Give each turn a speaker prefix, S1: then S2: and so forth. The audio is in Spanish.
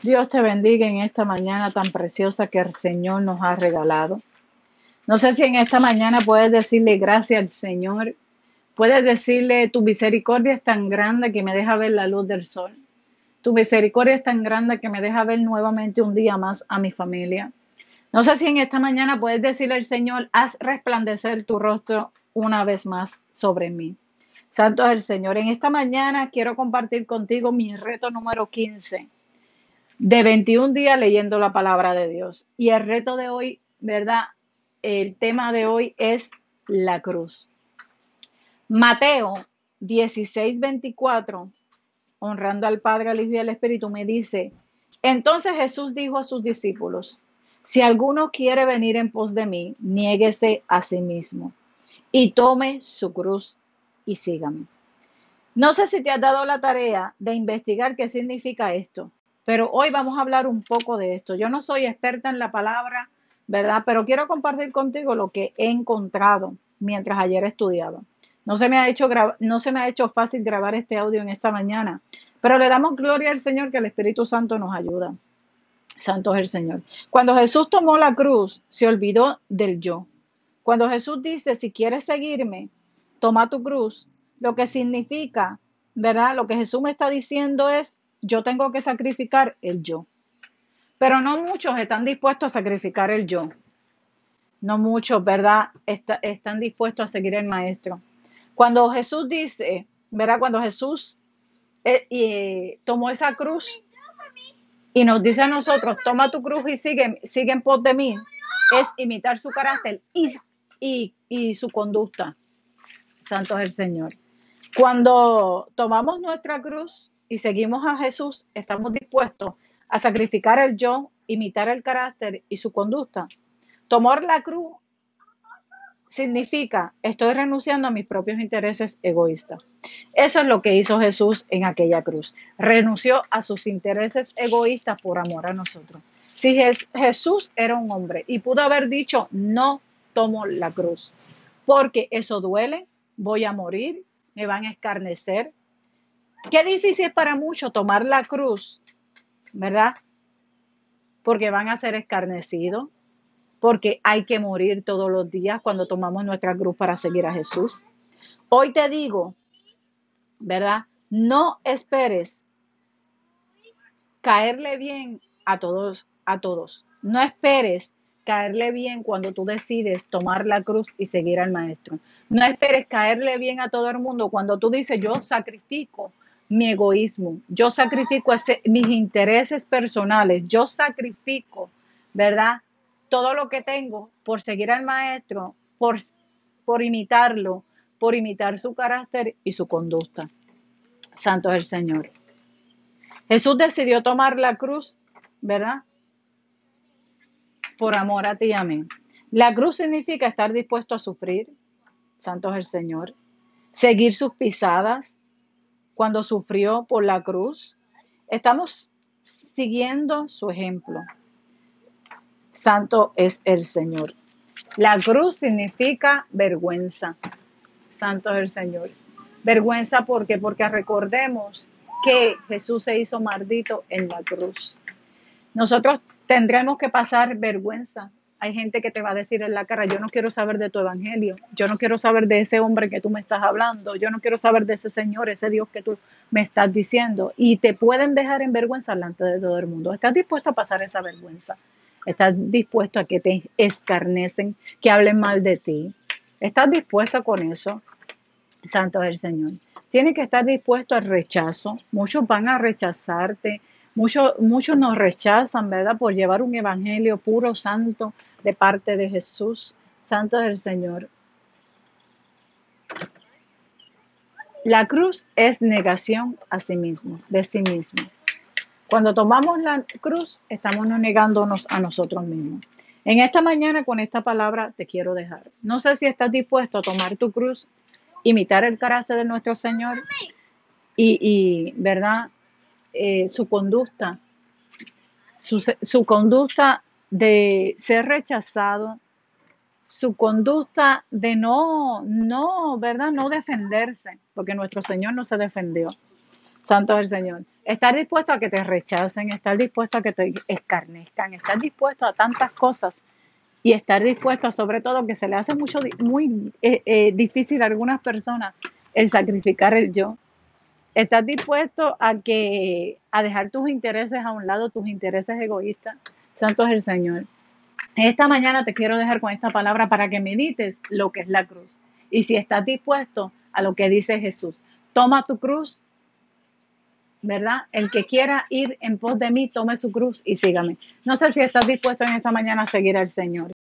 S1: Dios te bendiga en esta mañana tan preciosa que el Señor nos ha regalado. No sé si en esta mañana puedes decirle gracias al Señor. Puedes decirle, tu misericordia es tan grande que me deja ver la luz del sol. Tu misericordia es tan grande que me deja ver nuevamente un día más a mi familia. No sé si en esta mañana puedes decirle al Señor, haz resplandecer tu rostro una vez más sobre mí. Santo es el Señor. En esta mañana quiero compartir contigo mi reto número 15 de 21 días leyendo la palabra de Dios. Y el reto de hoy, ¿verdad? El tema de hoy es la cruz. Mateo 16, 24, honrando al Padre, al Hijo y al Espíritu, me dice, entonces Jesús dijo a sus discípulos, si alguno quiere venir en pos de mí, niéguese a sí mismo y tome su cruz y sígame. No sé si te has dado la tarea de investigar qué significa esto. Pero hoy vamos a hablar un poco de esto. Yo no soy experta en la palabra, ¿verdad? Pero quiero compartir contigo lo que he encontrado mientras ayer estudiaba. No se me ha hecho, no se me ha hecho fácil grabar este audio en esta mañana, pero le damos gloria al Señor que el Espíritu Santo nos ayuda. Santo es el Señor. Cuando Jesús tomó la cruz, se olvidó del yo. Cuando Jesús dice, si quieres seguirme, toma tu cruz, lo que significa, ¿verdad? Lo que Jesús me está diciendo es, yo tengo que sacrificar el yo. Pero no muchos están dispuestos a sacrificar el yo. No muchos, ¿verdad? están dispuestos a seguir el maestro. Cuando Jesús dice, ¿verdad? Cuando Jesús eh, tomó esa cruz y nos dice a nosotros, toma tu cruz y sigue, sigue en pos de mí, es imitar su carácter y, y, y su conducta. Santo es el Señor. Cuando tomamos nuestra cruz y seguimos a Jesús, estamos dispuestos a sacrificar el yo, imitar el carácter y su conducta. Tomar la cruz significa estoy renunciando a mis propios intereses egoístas. Eso es lo que hizo Jesús en aquella cruz. Renunció a sus intereses egoístas por amor a nosotros. Si Jesús era un hombre y pudo haber dicho, no tomo la cruz, porque eso duele, voy a morir, me van a escarnecer, Qué difícil es para muchos tomar la cruz, ¿verdad? Porque van a ser escarnecidos, porque hay que morir todos los días cuando tomamos nuestra cruz para seguir a Jesús. Hoy te digo, ¿verdad? No esperes caerle bien a todos, a todos. No esperes caerle bien cuando tú decides tomar la cruz y seguir al maestro. No esperes caerle bien a todo el mundo cuando tú dices, yo sacrifico mi egoísmo, yo sacrifico mis intereses personales, yo sacrifico, ¿verdad? Todo lo que tengo por seguir al maestro, por, por imitarlo, por imitar su carácter y su conducta. Santo es el Señor. Jesús decidió tomar la cruz, ¿verdad? Por amor a ti y a mí. La cruz significa estar dispuesto a sufrir, Santo es el Señor, seguir sus pisadas, cuando sufrió por la cruz. Estamos siguiendo su ejemplo. Santo es el Señor. La cruz significa vergüenza. Santo es el Señor. Vergüenza porque porque recordemos que Jesús se hizo maldito en la cruz. Nosotros tendremos que pasar vergüenza hay gente que te va a decir en la cara, yo no quiero saber de tu evangelio, yo no quiero saber de ese hombre que tú me estás hablando, yo no quiero saber de ese Señor, ese Dios que tú me estás diciendo. Y te pueden dejar en vergüenza delante de todo el mundo. ¿Estás dispuesto a pasar esa vergüenza? ¿Estás dispuesto a que te escarnecen, que hablen mal de ti? ¿Estás dispuesto con eso? Santo es el Señor. Tienes que estar dispuesto al rechazo. Muchos van a rechazarte, Muchos, nos rechazan, ¿verdad? Por llevar un evangelio puro, santo, de parte de Jesús. Santo es el Señor. La cruz es negación a sí mismo, de sí mismo. Cuando tomamos la cruz, estamos negándonos a nosotros mismos. En esta mañana con esta palabra te quiero dejar. No sé si estás dispuesto a tomar tu cruz, imitar el carácter de nuestro Señor y ¿verdad? Eh, su conducta, su, conducta de ser rechazado, su conducta de no, no, ¿verdad? No defenderse, porque nuestro Señor no se defendió. Santo es el Señor. Estar dispuesto a que te rechacen, estar dispuesto a que te escarnezcan, estar dispuesto a tantas cosas y estar dispuesto a, sobre todo, que se le hace mucho, muy eh, eh, difícil a algunas personas el sacrificar el yo. Estás dispuesto a que a dejar tus intereses a un lado, tus intereses egoístas. Santo es el Señor. Esta mañana te quiero dejar con esta palabra para que medites lo que es la cruz. Y si estás dispuesto a lo que dice Jesús, toma tu cruz, ¿verdad? El que quiera ir en pos de mí, tome su cruz y sígame. No sé si estás dispuesto en esta mañana a seguir al Señor.